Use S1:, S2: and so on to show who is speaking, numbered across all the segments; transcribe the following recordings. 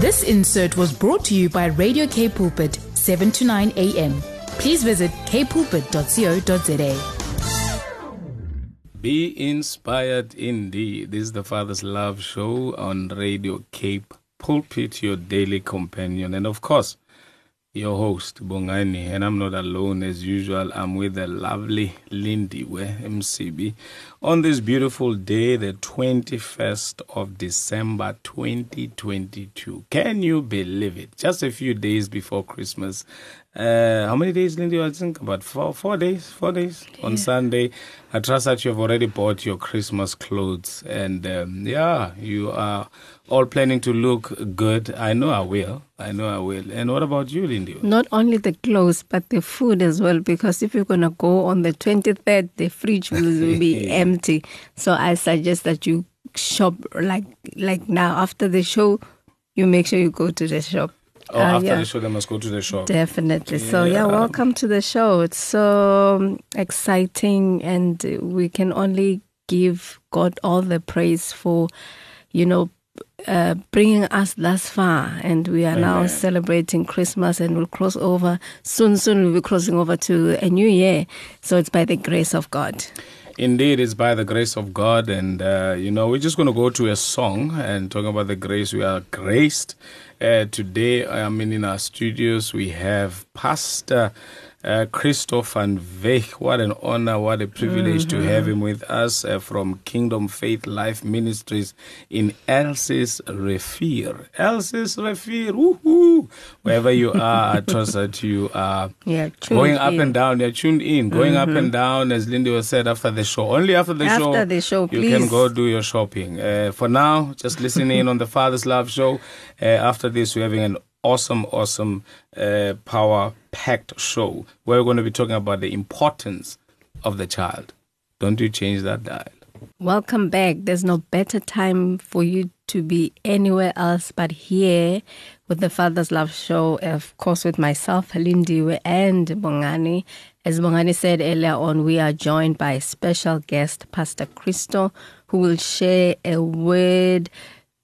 S1: This insert was brought to you by Radio Cape Pulpit, 7 to 9 a.m. Please visit kpulpit.co.za.
S2: Be inspired indeed. This is the Father's Love Show on Radio Cape Pulpit, your daily companion. And of course, your host, Bongani. And I'm not alone as usual. I'm with the lovely Lindy MCB on this beautiful day, the 21st of December 2022. Can you believe it? Just a few days before Christmas. Uh, how many days, Lindy? I think about four, four days. Four days yeah. on Sunday. I trust that you have already bought your Christmas clothes, and um, yeah, you are all planning to look good. I know I will. I know I will. And what about you, Lindy?
S3: Not only the clothes, but the food as well. Because if you're gonna go on the 23rd, the fridge will be empty. So I suggest that you shop like like now after the show. You make sure you go to the shop
S2: Oh, uh, after yeah. the show, they must go to the show.
S3: Definitely. Yeah. So, yeah, welcome to the show. It's so exciting, and we can only give God all the praise for, you know, uh, bringing us thus far. And we are Amen. now celebrating Christmas, and we'll cross over soon. Soon we'll be crossing over to a new year. So, it's by the grace of God.
S2: Indeed, it's by the grace of God. And, uh, you know, we're just going to go to a song and talking about the grace. We are graced uh, today, I mean, in our studios, we have Pastor uh, Christoph van Veich. What an honor, what a privilege mm-hmm. to have him with us uh, from Kingdom Faith Life Ministries in Elsies Rivier. Elsies Rivier, woohoo! Wherever you are, I trust that you are yeah, going up in. and down. You're tuned in, going mm-hmm. up and down, as Lindy was said after the show. Only after the
S3: after
S2: show,
S3: After the show,
S2: you can go do your shopping. Uh, for now, just listen in on the Father's Love Show. Uh, after this, we're having an awesome, awesome, uh, power packed show where we're going to be talking about the importance of the child. Don't you change that dial.
S3: Welcome back. There's no better time for you to be anywhere else but here with the Father's Love Show, of course, with myself, Lindiwe, and Bongani. As Bongani said earlier on, we are joined by special guest, Pastor Christo, who will share a word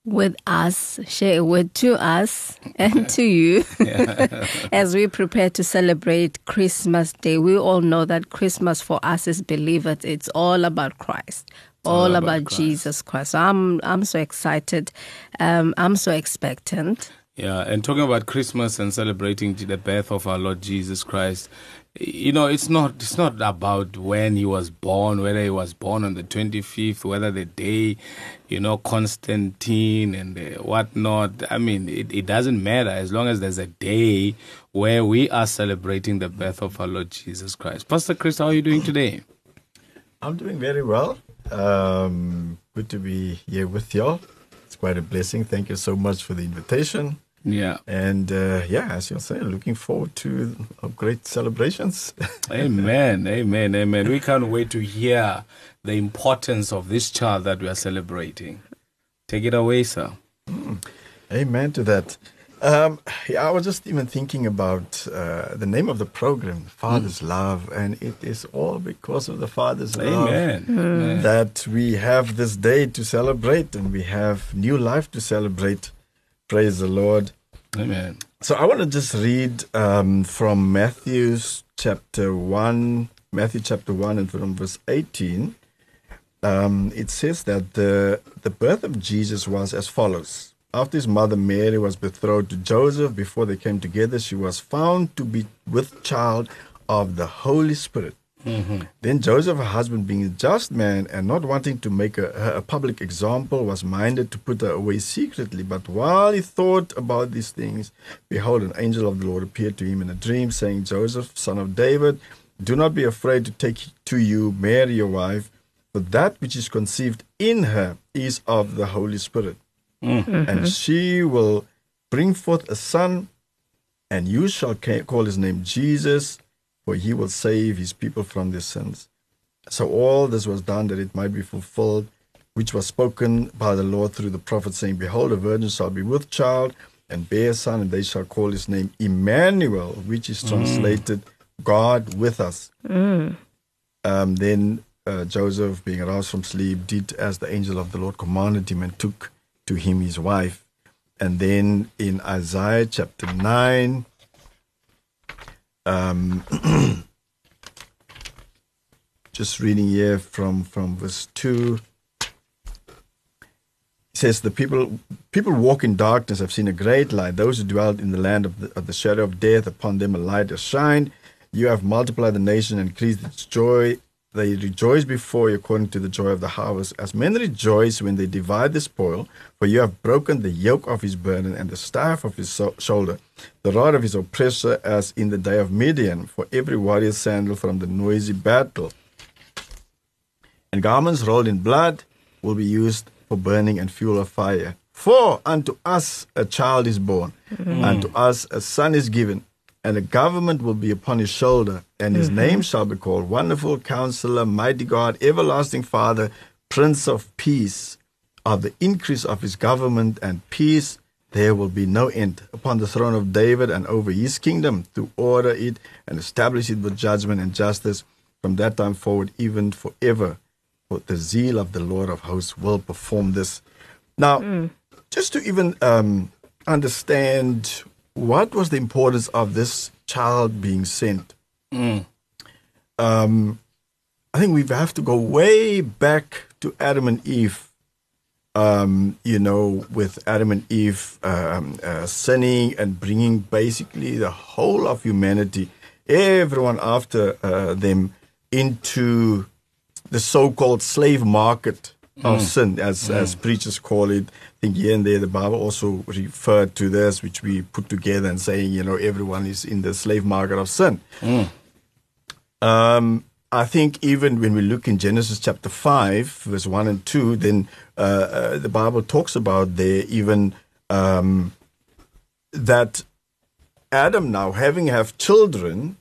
S3: with us, share a word to us and to you as we prepare to celebrate Christmas Day. We all know that Christmas for us as believers, it's all about Christ. All, all about, about Christ. Jesus Christ. So I'm I'm so excited. Um, I'm so expectant.
S2: Yeah, and talking about Christmas and celebrating the birth of our Lord Jesus Christ, you know it's not it's not about when he was born whether he was born on the 25th whether the day you know constantine and whatnot. I mean it, it doesn't matter as long as there's a day where we are celebrating the birth of our lord jesus christ. Pastor chris how are you doing today?
S4: I'm doing very well. Um, good to be here with y'all. It's quite a blessing. Thank you so much for the invitation
S2: yeah.
S4: And uh, yeah, as you're saying, looking forward to great celebrations.
S2: amen. Amen. Amen. We can't wait to hear the importance of this child that we are celebrating. Take it away, sir.
S4: Mm. Amen to that. Um, yeah, I was just even thinking about uh, the name of the program, Father's mm. Love, and it is all because of the Father's
S2: Amen.
S4: love
S2: mm.
S4: that we have this day to celebrate and we have new life to celebrate. Praise the Lord.
S2: Amen.
S4: So I want to just read um, from Matthew's chapter 1, Matthew chapter 1 and from verse 18. Um, it says that the, the birth of Jesus was as follows. After his mother Mary was betrothed to Joseph, before they came together, she was found to be with child of the Holy Spirit. Mm-hmm. Then Joseph, her husband, being a just man and not wanting to make a, a, public example, was minded to put her away secretly. But while he thought about these things, behold, an angel of the Lord appeared to him in a dream, saying, Joseph, son of David, do not be afraid to take to you Mary, your wife, for that which is conceived in her is of the Holy Spirit. Mm-hmm. And she will bring forth a son, and you shall call his name Jesus for he will save his people from their sins. So all this was done that it might be fulfilled, which was spoken by the Lord through the prophet, saying, Behold, a virgin shall be with child and bear a son, and they shall call his name Emmanuel, which is translated mm. God with us. Mm. Um, then uh, Joseph, being aroused from sleep, did as the angel of the Lord commanded him and took to him his wife. and then in Isaiah chapter 9, um, just reading here from, from verse 2 says the people people walk in darkness. Have seen a great light. Those who dwell in the land of the, of the shadow of death upon them a light has shined. You have multiplied the nation and increased its joy they rejoice before you according to the joy of the harvest as men rejoice when they divide the spoil for you have broken the yoke of his burden and the staff of his so- shoulder the rod of his oppressor as in the day of midian for every warrior's sandal from the noisy battle and garments rolled in blood will be used for burning and fuel of fire. For unto us a child is born, mm. unto us a son is given, and the government will be upon his shoulder, and his mm-hmm. name shall be called Wonderful Counselor, Mighty God, Everlasting Father, Prince of Peace. Of the increase of his government and peace, there will be no end upon the throne of David and over his kingdom to order it and establish it with judgment and justice from that time forward, even forever for the zeal of the Lord of hosts will perform this. Now, mm. just to even um, understand what was the importance of this child being sent, mm. um, I think we have to go way back to Adam and Eve. Um, you know, with Adam and Eve um, uh, sinning and bringing basically the whole of humanity, everyone after uh, them, into the so-called slave market of mm. sin, as mm. as preachers call it. Think here and there the Bible also referred to this, which we put together and saying, you know, everyone is in the slave market of sin. Mm. Um, I think even when we look in Genesis chapter five, verse one and two, then uh, uh, the Bible talks about there even um, that Adam now having have children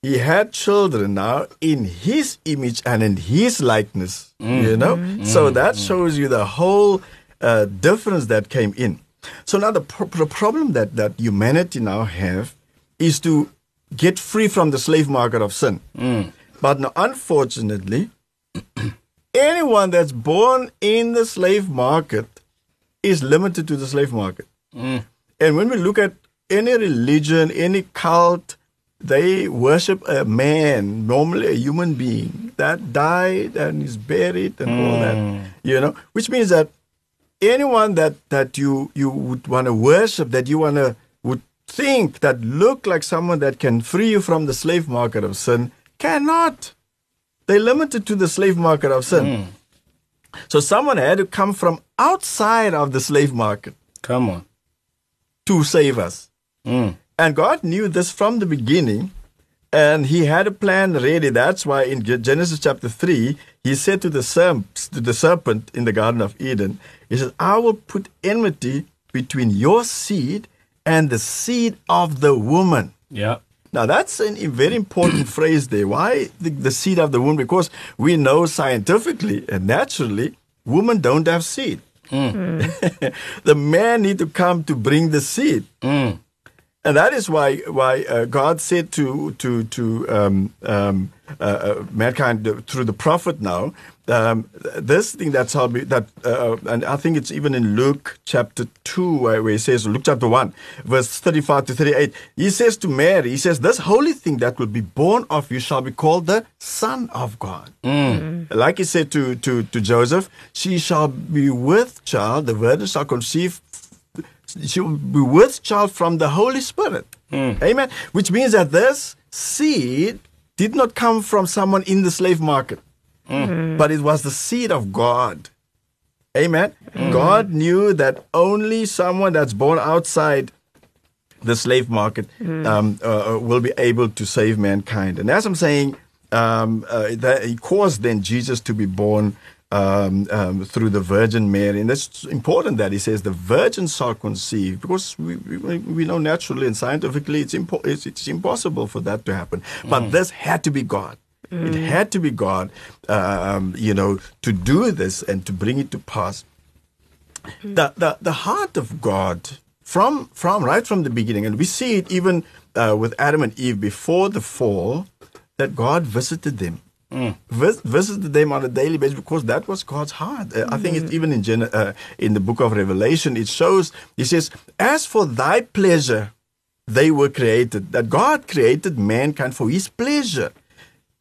S4: he had children now in his image and in his likeness, mm. you know? Mm. So that shows you the whole uh, difference that came in. So now the, pro- the problem that, that humanity now have is to get free from the slave market of sin. Mm. But now, unfortunately, anyone that's born in the slave market is limited to the slave market. Mm. And when we look at any religion, any cult, they worship a man, normally a human being, that died and is buried and mm. all that. Hmm. You know, which means that anyone that, that you you would want to worship, that you want to would think that look like someone that can free you from the slave market of sin, cannot. They're limited to the slave market of sin. Mm. So someone had to come from outside of the slave market.
S2: Come on.
S4: To save us. Mm. And God knew this from the beginning, and He had a plan ready. That's why in Genesis chapter 3, He said to the, serp- to the serpent in the Garden of Eden, He says, I will put enmity between your seed and the seed of the woman.
S2: Yeah.
S4: Now that's a very important phrase there. Why the, the, seed of the woman? Because we know scientifically and naturally, women don't have seed. Mm. the man need to come to bring the seed. Mm and that is why why uh, God said to to to um, um, uh, uh mankind through the prophet now um, this thing that's how be, that uh, and I think it's even in Luke chapter two where, where he says Luke chapter one verse thirty five to thirty eight he says to Mary he says this holy thing that will be born of you shall be called the Son of God mm. like he said to to to Joseph she shall be with child the virgin shall conceive she will be with child from the Holy Spirit. Mm. Amen. Which means that this seed did not come from someone in the slave market, mm. but it was the seed of God. Amen. Mm. God knew that only someone that's born outside the slave market hmm. um, uh, uh, will be able to save mankind. And as I'm saying, um, uh, that he caused then Jesus to be born um, um, through the Virgin Mary. And that's important that he says the virgin shall conceive because we, we, we know naturally and scientifically it's, impo- it's, it's, impossible for that to happen. Mm. But this had to be God. Mm. It had to be God, um, you know, to do this and to bring it to pass. Mm. The, the, the heart of God from, from right from the beginning, and we see it even uh, with Adam and Eve before the fall, that God visited them vis- visited them on a daily basis because that was God's heart. Uh, I think it's even in Gen- uh, in the book of Revelation, it shows. He says, "As for thy pleasure, they were created." That God created mankind for His pleasure,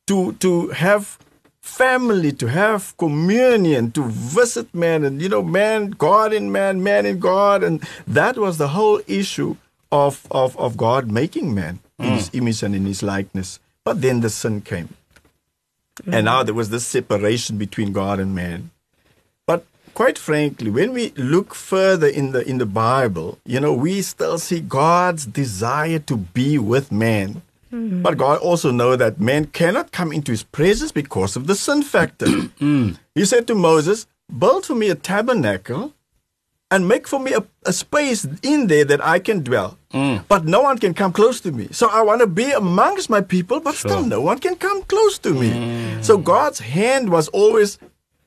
S4: to to have family, to have communion, to visit man, and you know, man, God in man, man in God, and that was the whole issue of of of God making man in His image and in His likeness. But then the sin came. And now there was this separation between God and man. But quite frankly, when we look further in the in the Bible, you know, we still see God's desire to be with man. Hmm. But God also know that man cannot come into his presence because of the sin factor. Hmm. He said to Moses, Build for me a tabernacle and make for me a, a space in there that I can dwell. Mm. But no one can come close to me. So I want to be amongst my people, but still no one can come close to me. Mm. So God's hand was always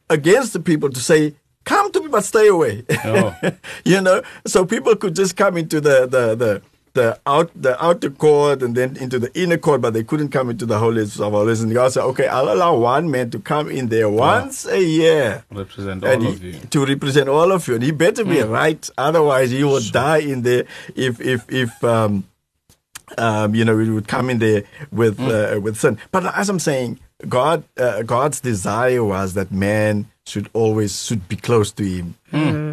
S4: against the people to say, Come to me, but stay away.
S2: Oh.
S4: you know, so people could just come into the the the the out the outer court and then into the inner court, but they couldn't come into the holies of holies. And God said, "Okay, I'll allow one man to come in there once a year."
S2: Represent all
S4: he-
S2: of you.
S4: to represent all of you. And he better be right, otherwise he will die in there. If if if um, um, you know, he would come in there with uh, with sin. But as I'm saying, God uh, God's desire was that man should always should be close to Him.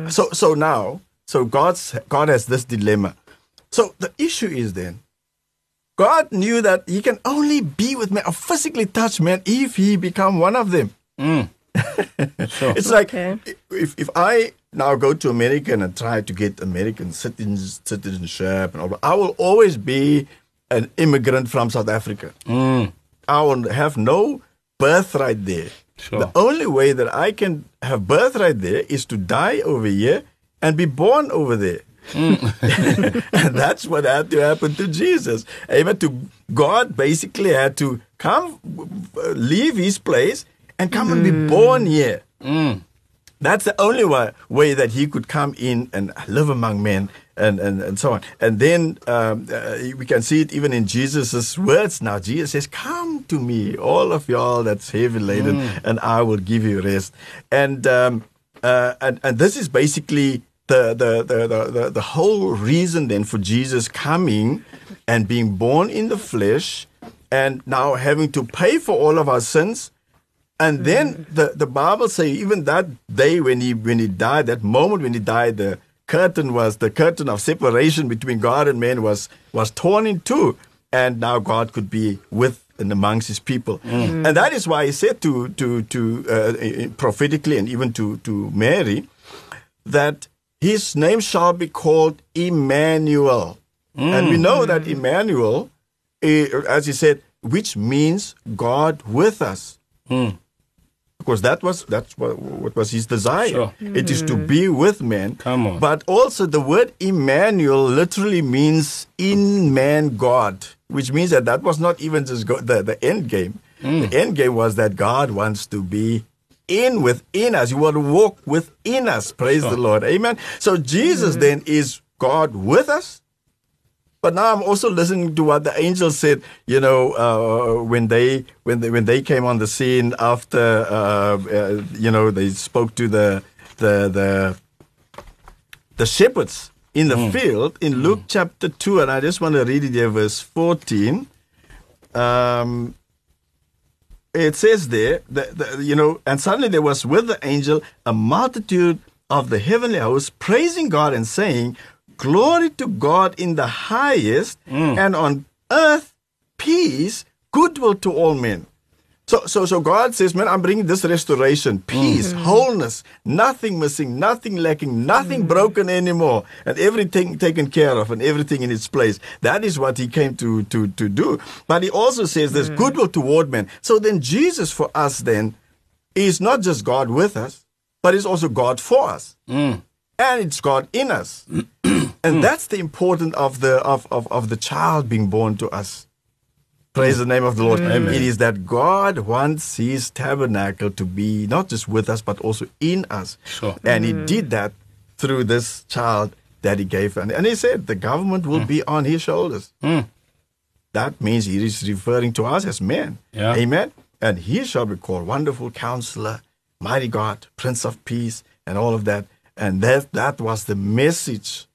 S4: So so now, so God's God has this dilemma. So the issue is then. God knew that he can only be with man or physically touch man if he become one of them.
S2: Sure.
S4: It's like
S3: Okay.
S4: if if I now go to America and try to get American citizens, citizenship and all I will always be an immigrant from South Africa.
S2: Mm.
S4: I will have no birthright there.
S2: Sure.
S4: The only way that I can have birthright there is to die over here and be born over there. And that's what had to happen to Jesus. Amen. To God basically had to come, leave his place, and come and be born here. That's the only way, way that he could come in and live among men and, and, and so on. And then um, uh, we can see it even in Jesus' words now. Jesus says, Come to me, all of y'all that's heavy laden, and I will give you rest. And, um, uh, and, and this is basically the, the, the, the, the, whole reason then for Jesus coming and being born in the flesh and now having to pay for all of our sins. And then the, the Bible say even that day when he when he died, that moment when he died, the curtain was the curtain of separation between God and man was was torn in two, and now God could be with and amongst his people, and that is why he said to to to uh, prophetically and even to to Mary that his name shall be called Emmanuel, and we know that mm. Emmanuel, eh, as he said, which means God with us mm. because that was that's what, what was his desire.
S2: Sure.
S4: It is to mm. be with men.
S2: Come on.
S4: But also the word Emmanuel literally means in man God, which means that that was not even just go, the the end game. The end game was that God wants to be in within us. You want to walk within us. Praise the Lord. Amen. So Jesus then is God with us. But now I'm also listening to what the angels said. You know, uh, when they when they when they came on the scene after, uh, uh, you know, they spoke to the the the the shepherds in the field in Luke chapter two, and I just want to read it here, verse fourteen. Um, it says there that, that you know, and suddenly there was with the angel a multitude of the heavenly hosts praising God and saying, "Glory to God in the highest, mm. and on earth peace, goodwill to all men." So, so, so God says, "Man, I'm bringing this restoration, peace, mm-hmm. wholeness, nothing missing, nothing lacking, nothing mm-hmm. broken anymore, and everything taken care of, and everything in its place." That is what He came to to to do. But He also says there's mm-hmm. goodwill toward men. So then, Jesus for us then is not just God with us, but is also God for us, mm. and it's God in us, and that's the importance of the of, of of the child being born to us. Praise the name of the Lord.
S2: Amen.
S4: It is that God wants His tabernacle to be not just with us, but also in us.
S2: Sure.
S4: And He mm. did that through this child that He gave. And, and He said the government will mm. be on His shoulders. Mm. That means He is referring to us as men.
S2: Yeah.
S4: Amen. and he shall be called Wonderful Counselor, Mighty God, Prince of Peace, and all of that. And that that was the message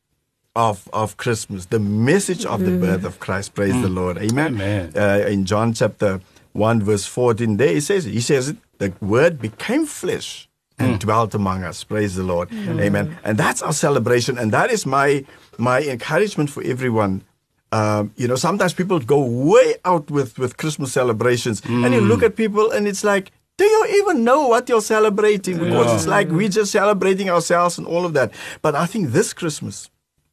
S4: of of Christmas, the message of the mm. birth of Christ. Praise the mm. Lord. Amen.
S2: Amen.
S4: Uh, in John chapter one verse fourteen, there he says he says the word became flesh and mm. dwelt among us. Praise the Lord. Amen. And that's our celebration, and that is my my encouragement for everyone. Um, you know, sometimes people go way out with with Christmas celebrations, and you look at people, and it's like. Do you even know what you're celebrating? Because
S2: Yeah.
S4: it's like we're just celebrating ourselves and all of that. But I think this Christmas,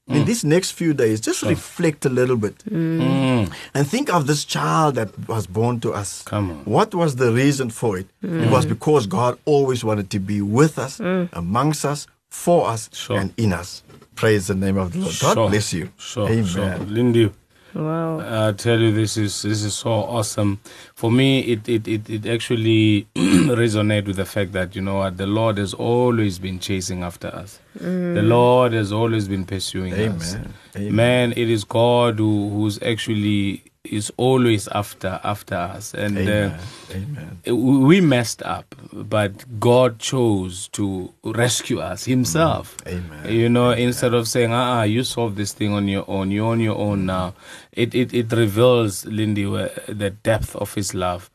S4: in these next few days, just reflect a little bit
S2: Mm.
S4: and think of this child that was born to us.
S2: Come on.
S4: What was the reason for it? It was because God always wanted to be with us, amongst us, for us,
S2: Sure.
S4: and in us. Praise the name of the Lord. God bless you.
S2: Sure,
S4: Amen.
S2: sure. Lindy,
S3: Wow.
S2: I tell you, this is this is so awesome. For me, it it it, it actually resonate with the fact that you know what the Lord has always been chasing after us. Mm. The Lord has always been pursuing us.
S4: Amen. Amen.
S2: Man, it is God who who's actually is always after after us, and uh,
S4: Amen. Amen.
S2: we we messed up, but God chose to rescue us Himself.
S4: Amen.
S2: You know, instead of saying, "Ah, you solve this thing on your own. You're on your own now," it it, it reveals Lindy the depth of His love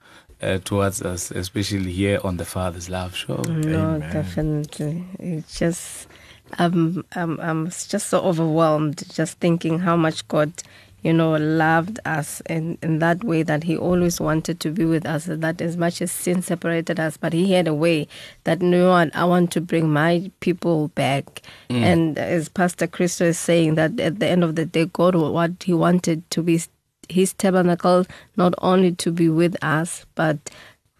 S2: uh, towards us, especially here on the Father's Love Show.
S3: No,
S4: Amen.
S3: definitely. It's just, um, um, I'm just so overwhelmed just thinking how much God, you know, loved us in, in that way that He always wanted to be with us. That as much as sin separated us, but He had a way that, you know what, I want to bring my people back. Mm. And as Pastor Christo is saying, that at the end of the day, God, what He wanted to be his tabernacle not only to be with us but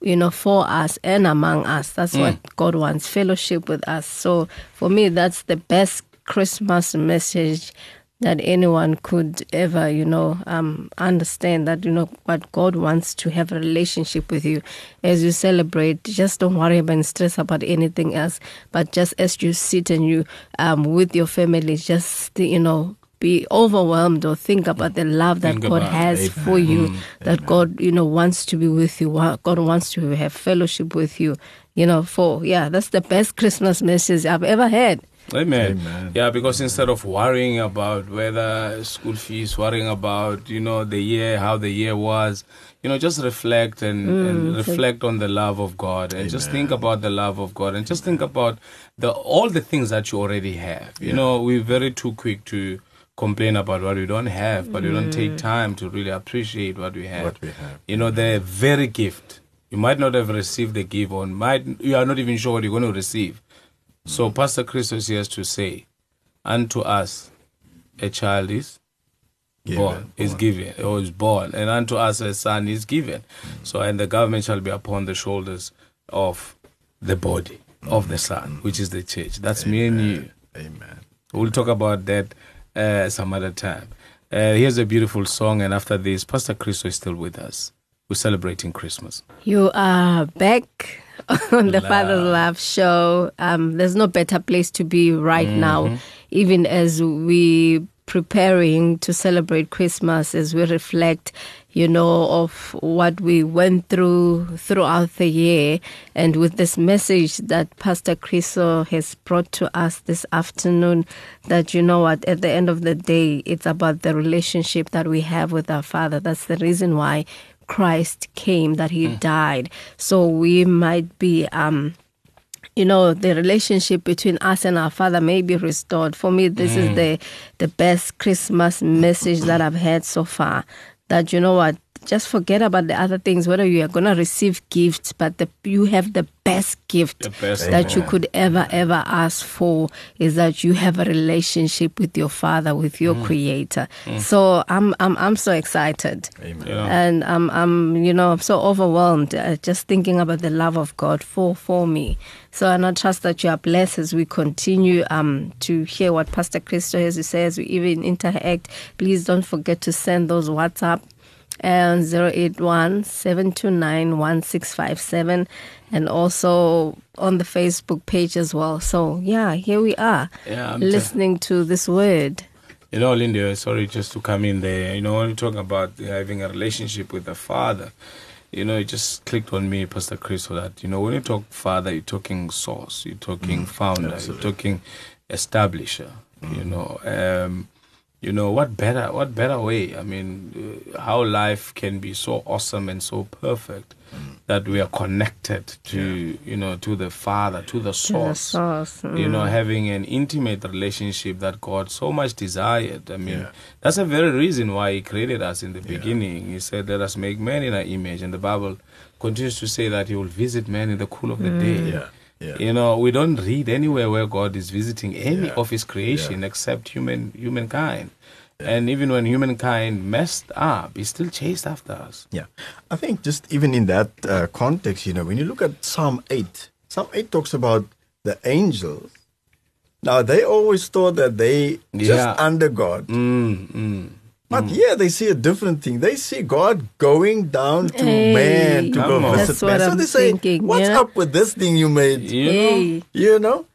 S3: you know for us and among us that's what mm. god wants fellowship with us so for me that's the best christmas message that anyone could ever you know um, understand that you know what god wants to have a relationship with you as you celebrate just don't worry about and stress about anything else but just as you sit and you um, with your family just you know be overwhelmed or think about the love that
S2: Think
S3: God
S2: about it.
S3: has for you, that God, you know, wants to be with you. God wants to have fellowship with you. You know, for yeah, that's the best Christmas message I've ever had.
S2: Amen.
S4: Amen.
S2: Yeah, because instead of worrying about whether school fees, worrying about you know the year, how the year was, you know, just reflect and, mm, and reflect on the love of God, and just think about the love of God, and just think about the all the things that you already have. You know, we're very too quick to complain about what we don't have, but we don't take mm. time to really appreciate what we have.
S4: What we have.
S2: You know, the very gift. You might not have received the gift, or might you are not even sure what you're going to receive. So Pastor Christos has to say, unto us a child is
S4: Given,
S2: born, is given, or is born, and unto us a son is given. So and the government shall be upon the shoulders of the body of the son, which is the church. That's me and you.
S4: Amen.
S2: We'll talk about that uh, some other time. Uh, here's a beautiful song, and after this, Pastor Christo is still with us. We're celebrating Christmas.
S3: You are back on the Father's Love show. Um, there's no better place to be right now, even as we preparing to celebrate Christmas, as we reflect, you know, of what we went through throughout the year, and with this message that Pastor Chriso has brought to us this afternoon, that you know what, at the end of the day, it's about the relationship that we have with our Father. That's the reason why Christ came, that He died. So we might be, um, you know, the relationship between us and our Father may be restored. For me, this is the the best Christmas message that I've had so far. That you know what, just forget about the other things. Whether you are gonna receive gifts, but the, you have the best gift
S2: The best
S3: that you could ever ever ask for is that you have a relationship with your Father, with your Creator. So I'm I'm I'm so excited.
S4: Amen.
S3: And I'm, I'm, you know, I'm so overwhelmed uh, just thinking about the love of God for for me. So, and I trust that you are blessed as we continue um, to hear what Pastor Christo has to say as we even interact. Please don't forget to send those WhatsApp and 081 729 1657 and also on the Facebook page as well. So, yeah, here we are
S2: Yeah, I'm
S3: listening to this word.
S2: You know, Linda, sorry just to come in there. You know, when you talk about having a relationship with the Father, you know, it just clicked on me, Pastor Chris, for that, you know, when you talk father, you're talking source, you're talking founder,
S4: absolutely.
S2: you're talking establisher, you know. Um, you know what better what better way? I mean uh, how life can be so awesome and so perfect that we are connected to you know to the father to the
S3: To the
S2: source.
S3: source.
S2: you know
S3: mm.
S2: having an intimate relationship that god so much desired. I mean
S4: Yeah.
S2: that's the very reason why he created us in the beginning. He said let us make man in our image. And the bible continues to say that he will visit man in the cool of the day
S4: Yeah. Yeah.
S2: you know we don't read anywhere where god is visiting any
S4: Yeah.
S2: of his creation except human humankind and even when humankind messed up he still chased after us
S4: Yeah. I think just even in that uh, context, you know, when you look at Psalm 8, Psalm 8 talks about the angels. Now, they always thought that they
S2: Yeah.
S4: just under God.
S2: mm, mm.
S4: But yeah, they see a different thing. They see God going down to
S3: Hey.
S4: man to go
S2: Come on.
S4: visit
S3: That's what
S4: man. so
S3: I'm
S4: they say,
S3: thinking,
S4: What's
S3: yeah.
S4: up with this thing you made?
S2: you know
S4: You know?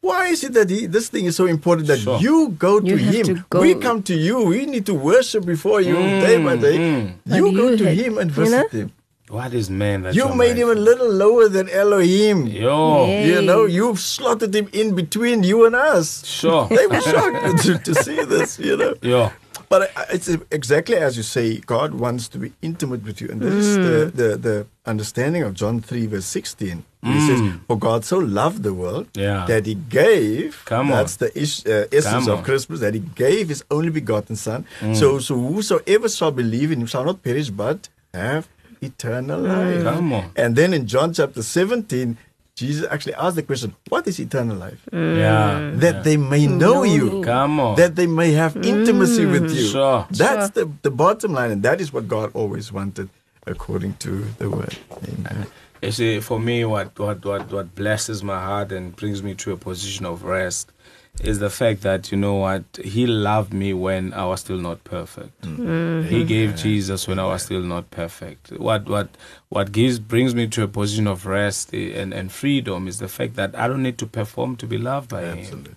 S4: Why is it that he, this thing is so important that
S2: Sure.
S4: you go to
S3: You have
S4: him?
S3: to go.
S4: We come to you. We need to worship before you
S2: Mm,
S4: day by day.
S2: mm.
S3: But
S4: You go
S3: you
S4: to
S3: had-
S4: him and
S3: you
S4: visit
S3: know?
S4: him.
S2: what is man that
S4: You made him a little lower than Elohim.
S2: yo
S3: Yeah.
S4: You know, you've slotted him in between you and us.
S2: sure
S4: They were shocked to, to see this, you know.
S2: yo
S4: But it's exactly as you say, God wants to be intimate with you. And this is the, mm. the, the understanding of John 3, verse 16. He says, mm. For God so loved the world
S2: Yeah.
S4: that he gave,
S2: Come on.
S4: that's the ish, uh, essence of. Christmas, that he gave his only begotten Son. Mm. So, so whosoever shall believe in him shall not perish, but have eternal life.
S2: Come on.
S4: And then in John chapter 17, Jesus actually asked the question, What is eternal life? Mm.
S2: yeah
S4: That they may mm. know you
S2: come on
S4: that they may have mm. intimacy with you.
S2: Sure.
S4: That's the, the bottom line, and that is what God always wanted according to the word. Amen.
S2: You see, for me, what, what, what, what blesses my heart and brings me to a position of rest is the fact that, you know what, He loved me when I was still not perfect. Mm. Mm-hmm. He gave Jesus when I was still not perfect. What, what, what gives, brings me to a position of rest and, and freedom is the fact that I don't need to perform to be loved by Him.
S4: Absolutely.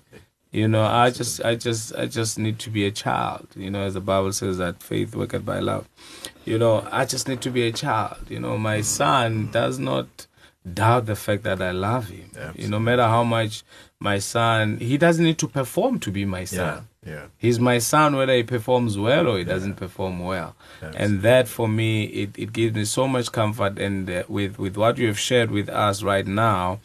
S2: You know, I just, I just, I just need to be a child. You know, as the Bible says that faith worketh by love. You know, I just need to be a child. You know, my son does not doubt the fact that I love him. You know, no matter how much my son, he doesn't need to perform to be my son.
S4: yeah.
S2: He's my son whether he performs well or he doesn't perform well. And that for me, it, it gives me so much comfort. And uh, with, with what you have shared with us right now,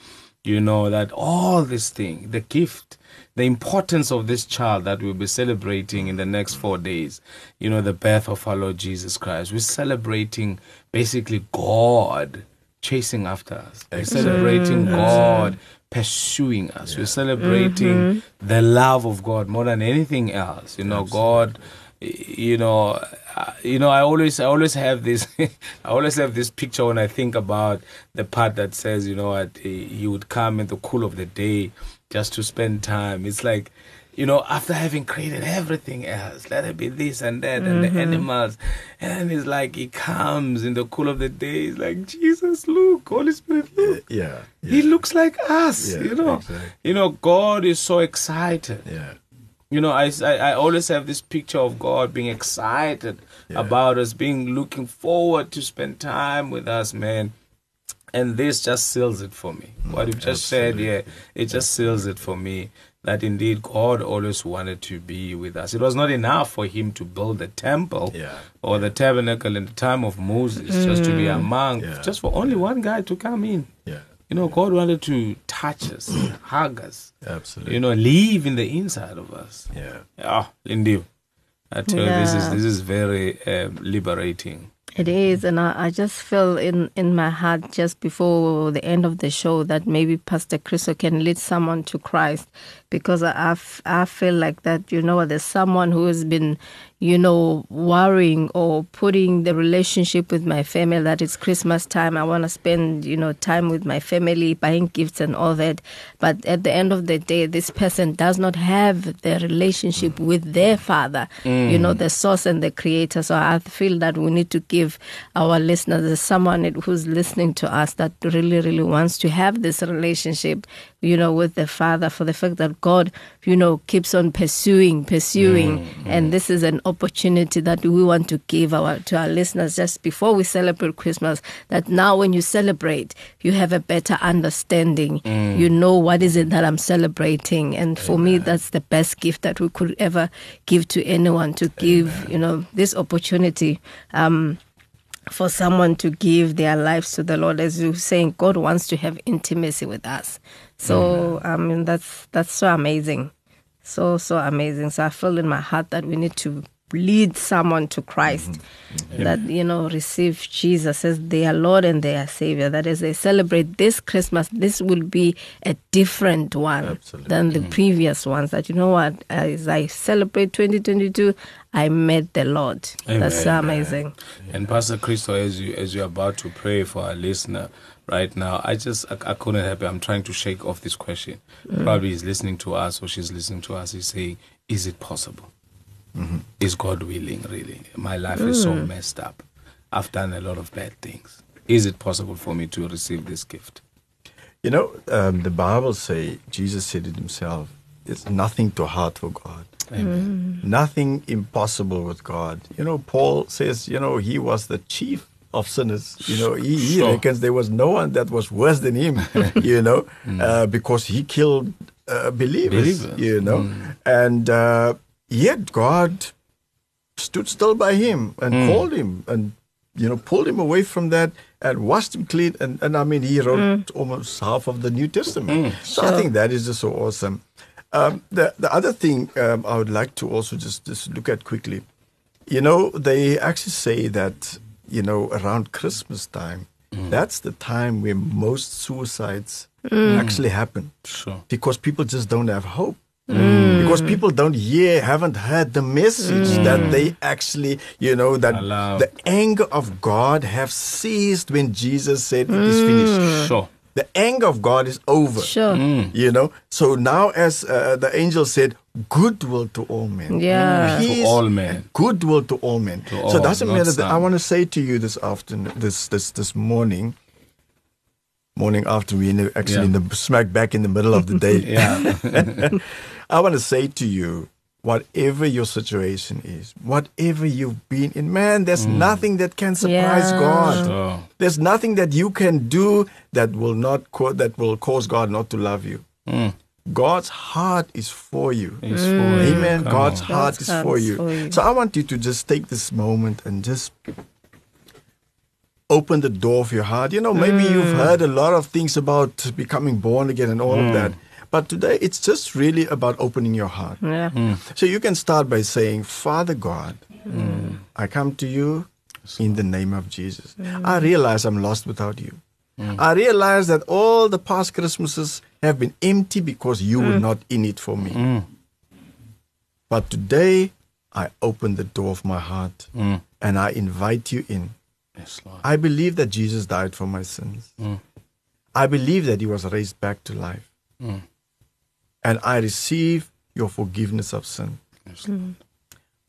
S2: you know, that all this thing, the gift, the importance of this child that we'll be celebrating in the next four days, you know, the birth of our Lord Jesus Christ. We're celebrating basically God chasing after us. We're celebrating mm-hmm. God pursuing us. We're celebrating mm-hmm. the love of God more than anything else. You know, God, you know, you know, I always, I always have this, I always have this picture when I think about the part that says, you know, he eh, he would come in the cool of the day just to spend time. It's like, you know, after having created everything else, let it be this and that and the mm-hmm. animals, and then it's like he comes in the cool of the day. It's like Jesus, look, Holy Spirit, look.
S4: Yeah. yeah.
S2: He looks like us,
S4: Yeah,
S2: you know.
S4: exactly.
S2: You know, God is so excited.
S4: Yeah.
S2: You know, I, I, I always have this picture of God being excited
S4: Yeah.
S2: about us, being looking forward to spend time with us, man. And this just seals it for me. what you've just said yeah, it just seals it for me that indeed God always wanted to be with us. It was not enough for him to build the temple
S4: Yeah.
S2: or the tabernacle in the time of Moses just to be among,
S4: Yeah.
S2: just for only one guy to come in.
S4: Yeah.
S2: You know, God wanted to touch us, hug us,
S4: Absolutely.
S2: you know, live in the inside of us.
S4: yeah.
S2: Oh, indeed. I tell you, this is this is very um, liberating.
S3: It is, and I, I just feel in, in my heart just before the end of the show that maybe Pastor Christo can lead someone to Christ because I, I, feel like that, you know, there's someone who has been, you know, worrying or putting the relationship with my family that it's Christmas time. I want to spend, you know, time with my family, buying gifts and all that. But at the end of the day, this person does not have the relationship with their father, you know, mm. the source and the creator. So I feel that we need to give our listeners, someone who's listening to us that really, really wants to have this relationship you know, with the Father for the fact that God, you know, keeps on pursuing, pursuing.
S2: Mm,
S3: And this is an opportunity that we want to give our to our listeners just before we celebrate Christmas. That now when you celebrate, you have a better understanding.
S2: Mm.
S3: You know what is it that I'm celebrating. And for me that's the best gift that we could ever give to anyone to give, you know, this opportunity. Um for someone to give their lives to the Lord, as you were saying, God wants to have intimacy with us. So mm-hmm. I mean, that's that's so amazing, so so amazing. So I feel in my heart that we need to lead someone to Christ, mm-hmm. Mm-hmm. that you know receive Jesus as their Lord and their Savior. That as they celebrate this Christmas, this will be a different one
S4: Absolutely.
S3: than the previous ones. That you know what, as I celebrate 2022, I met the Lord. That's so
S2: Amen.
S3: amazing.
S2: And Pastor Christo, as you as you're about to pray for our listener right now, I just I, I couldn't help it. I'm trying to shake off this question. Mm. Probably he's listening to us or she's listening to us. He's saying, "Is it possible? Mm-hmm. Is God willing? Really, my life is so mm. messed up. I've done a lot of bad things. Is it possible for me to receive this gift?"
S4: You know, um, the Bible say Jesus said it himself. It's nothing too hard for God.
S2: Amen.
S4: Nothing impossible with God. You know, Paul says, you know, he was the chief of sinners. You know, he, he
S2: Sure.
S4: reckons there was no one that was worse than him, you know, uh, because he killed uh, believers,
S2: Believers.
S4: you know. And uh, yet God stood still by him and called him and, you know, pulled him away from that and washed him clean. And, and I mean, he wrote almost half of the New Testament. So I think that is just so awesome. Um, the the other thing um, I would like to also just just look at quickly, you know, they actually say that you know around Christmas time, mm. that's the time where most suicides mm. actually happen
S2: Sure.
S4: because people just don't have hope. Mm. Because people don't hear, haven't heard the message that they actually, you know, that
S2: Allow.
S4: the anger of God have ceased when Jesus said it is finished.
S2: Sure.
S4: The anger of God is over.
S3: Sure.
S4: You know, so now as uh, the angel said, goodwill to all men.
S3: Yeah.
S2: To all men.
S4: and Goodwill to all men.
S2: To
S4: so
S2: all,
S4: doesn't matter that I want to say to you this afternoon, this this this morning, morning after we actually
S2: Yeah.
S4: in the smack back in the middle of the day.
S2: Yeah.
S4: I want to say to you, whatever your situation is, whatever you've been in, man, there's mm. nothing that can surprise
S3: Yeah.
S4: God.
S2: Sure.
S4: There's nothing that you can do that will not co- that will cause God not to love you.
S2: Mm.
S4: God's heart is for you.
S2: It's for mm. you.
S4: Amen.
S2: Come
S4: God's
S2: on.
S4: heart
S3: God's
S4: is for you.
S3: for you.
S4: So I want you to just take this moment and just open the door of your heart. You know, maybe you've mm. heard a lot of things about becoming born again and all of that. But today it's just really about opening your heart.
S3: Yeah.
S4: So you can start by saying, Father God, I come to you in the name of Jesus. I realize I'm lost without you. I realize that all the past Christmases have been empty because you were not in it for me.
S2: Mm.
S4: But today, I open the door of my heart
S2: Mm.
S4: and I invite you in.
S2: Yes, Lord.
S4: I believe that Jesus died for my sins.
S2: Mm.
S4: I believe that he was raised back to life.
S2: Mm.
S4: And I receive your forgiveness of sin.
S2: Yes, Lord.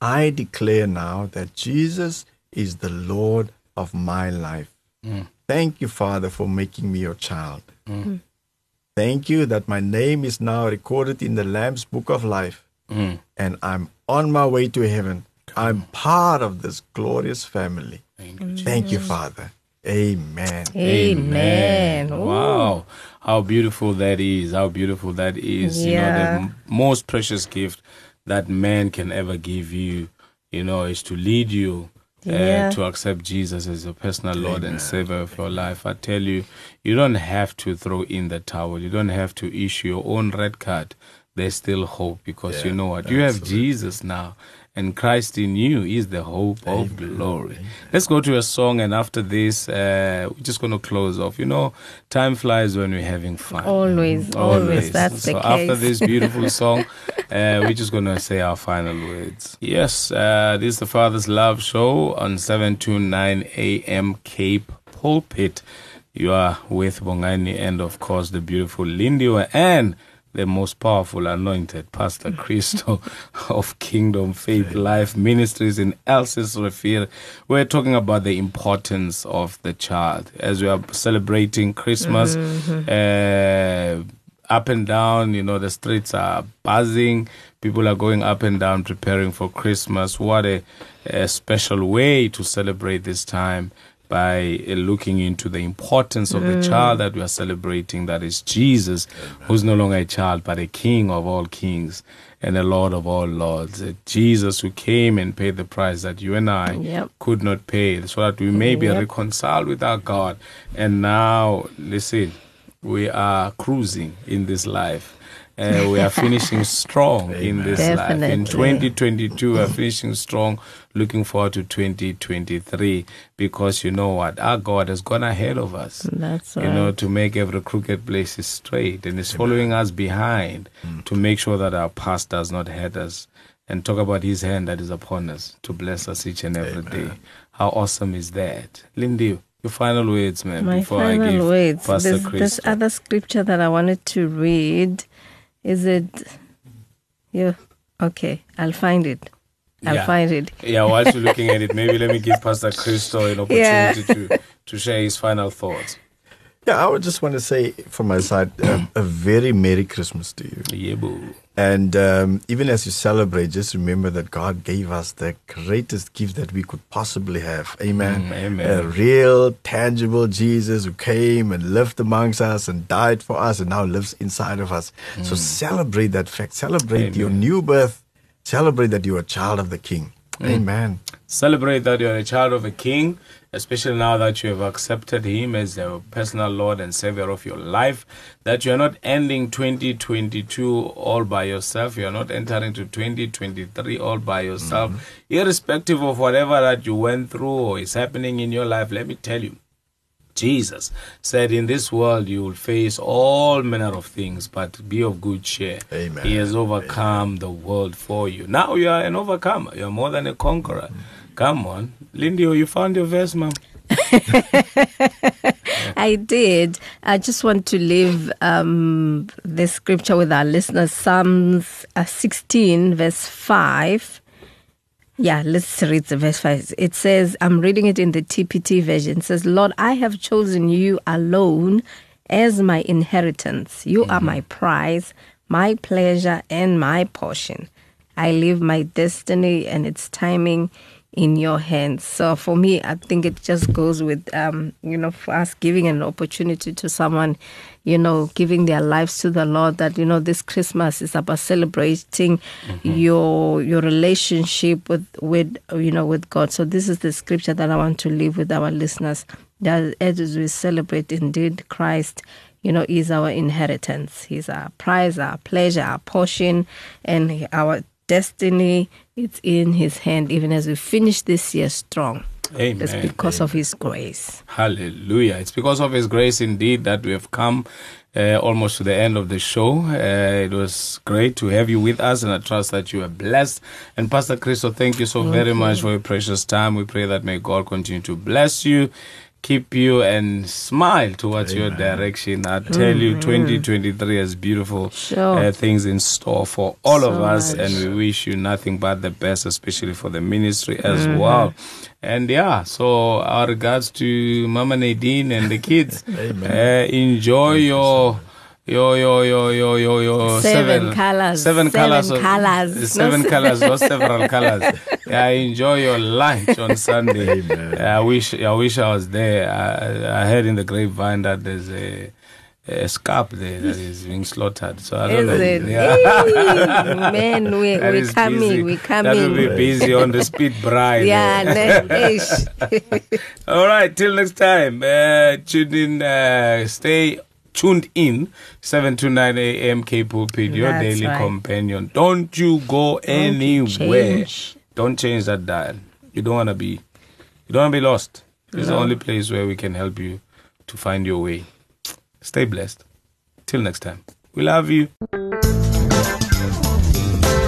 S4: I declare now that Jesus is the Lord of my life.
S2: Mm.
S4: Thank you, Father, for making me your child. Thank you that my name is now recorded in the Lamb's book of life
S2: Mm.
S4: and I'm on my way to heaven. I'm part of this glorious family.
S2: Thank you.
S4: Thank you, Father. Amen.
S3: Amen.
S2: Wow. How beautiful that is. How beautiful that is. You know, the m- most precious gift that man can ever give you, you know, is to lead you
S3: Yeah.
S2: uh, to accept Jesus as your personal Lord and Savior of your life. I tell you, you don't have to throw in the towel. You don't have to issue your own red card. There's still hope because you know what? You have Jesus now. And Christ in you is the hope of glory. Let's go to a song, and after this, uh, we're just going to close off. You know, time flies when we're having fun.
S3: Always, always. That's
S2: so
S3: the
S2: after this beautiful song, uh, we're just going to say our final words. Yes, uh, this is the Father's Love Show on 729 AM Cape Pulpit. You are with Bongani and, of course, the beautiful Lindiwe and the most powerful anointed Pastor Christo of Kingdom Faith Life Ministries in Elsies. We're talking about the importance of the child as we are celebrating Christmas. Uh, up and down. You know, the streets are buzzing. People are going up and down preparing for Christmas. What a, a special way to celebrate this time by uh, looking into the importance of the child that we are celebrating, that is Jesus, who's no longer a child, but a king of all kings and a lord of all lords. Uh, Jesus who came and paid the price that you and I
S3: Yep.
S2: could not pay, so that we may be
S3: Yep.
S2: reconciled with our God. And now, listen, we are cruising in this life. Uh, we are finishing strong in this life. In 2022, we're finishing strong. Looking forward to 2023 because you know what? Our God has gone ahead of us.
S3: That's
S2: You know, to make every crooked place straight and is following us behind to make sure that our past does not hurt us and talk about his hand that is upon us to bless us each and every day. How awesome is that? Lindy, your final words, man,
S3: My
S2: before I give
S3: final words.
S2: Pastor
S3: There's
S2: Chris.
S3: this other scripture that I wanted to read. Is it? Yeah. Okay, I'll find it. I'll
S2: Yeah.
S3: find it.
S2: Yeah, while you're looking at it, maybe let me give Pastor Christo an
S3: Yeah.
S2: opportunity to, to share his final thoughts.
S4: Yeah, I would just want to say from my side a, a very Merry Christmas to you.
S2: Yeah, boo.
S4: And um, even as you celebrate, just remember that God gave us the greatest gift that we could possibly have. Amen.
S2: Mm, amen.
S4: A real, tangible Jesus who came and lived amongst us and died for us and now lives inside of us. So celebrate that fact. Celebrate your
S2: Mm.
S4: New birth. Celebrate that you are a child of the King. Amen.
S2: Celebrate that you're a child of a king, especially now that you have accepted him as the personal Lord and Savior of your life. That you're not ending 2022 all by yourself. You're not entering to 2023 all by yourself. Mm-hmm. Irrespective of whatever that you went through or is happening in your life, let me tell you, Jesus said, In this world you will face all manner of things, but be of good cheer.
S4: Amen.
S2: He has overcome the world for you. Now you are an overcomer. You are more than a conqueror. Come on. Lindy, you found your verse, ma'am?
S3: I did. I just want to leave um, the scripture with our listeners Psalms uh, 16, verse 5. Yeah, let's read the verse 5. It says, I'm reading it in the TPT version. It says, Lord, I have chosen you alone as my inheritance. You are mm-hmm. my prize, my pleasure, and my portion. I leave my destiny and its timing in your hands. So for me, I think it just goes with, um, you know, for us giving an opportunity to someone, you know, giving their lives to the Lord. That you know, this Christmas is about celebrating your your relationship with with you know with God. So this is the scripture that I want to leave with our listeners. That as we celebrate, indeed, Christ you know, is our inheritance. He's our prize, our pleasure, our portion, and our destiny. It's in His hand, even as we finish this year strong.
S2: Amen.
S3: It's because of His grace.
S2: Hallelujah. It's because of His grace indeed that we have come uh, almost to the end of the show. Uh, it was great to have you with us, and I trust that you are blessed. And Pastor Christo, thank you so very much for your precious time. We pray that may God continue to bless you. Keep you and smile towards your direction. I tell you, 2023 has beautiful
S3: Sure.
S2: uh, things in store for all of us,
S3: much.
S2: and we wish you nothing but the best, especially for the ministry as well. And yeah, so our regards to Mama Nadine and the kids. Uh, enjoy your. Your your your your your your
S3: Seven colours.
S2: seven,
S3: Seven
S2: colors, of-
S3: colours.
S2: seven
S3: No,
S2: colors, not several colors. Yeah, enjoy your lunch on Sunday. Yeah, I wish I wish I was there. I, I heard in the grapevine that there's a a scalp there that is being slaughtered. So I don't
S3: Is
S2: know.
S3: it?
S2: Yeah.
S3: Man, we, we're coming,
S2: busy.
S3: we're
S2: That will be busy on the speed bride.
S3: Yeah, ne- ish.
S2: All right, till next time. Uh, tune in, uh, stay tuned in, 7 to 9 a.m. Cape Pulpit, your
S3: That's
S2: daily
S3: right.
S2: companion. Don't you go anywhere.
S3: change.
S2: Don't change that dial. You don't want to be, you don't want to be lost. This is the only place where we can help you to find your way. Stay blessed. Till next time. We love you.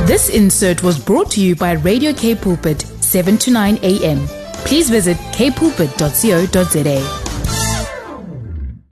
S1: This insert was brought to you by Radio Cape Pulpit, 7 to 9 a.m. Please visit kpulpit.co.za.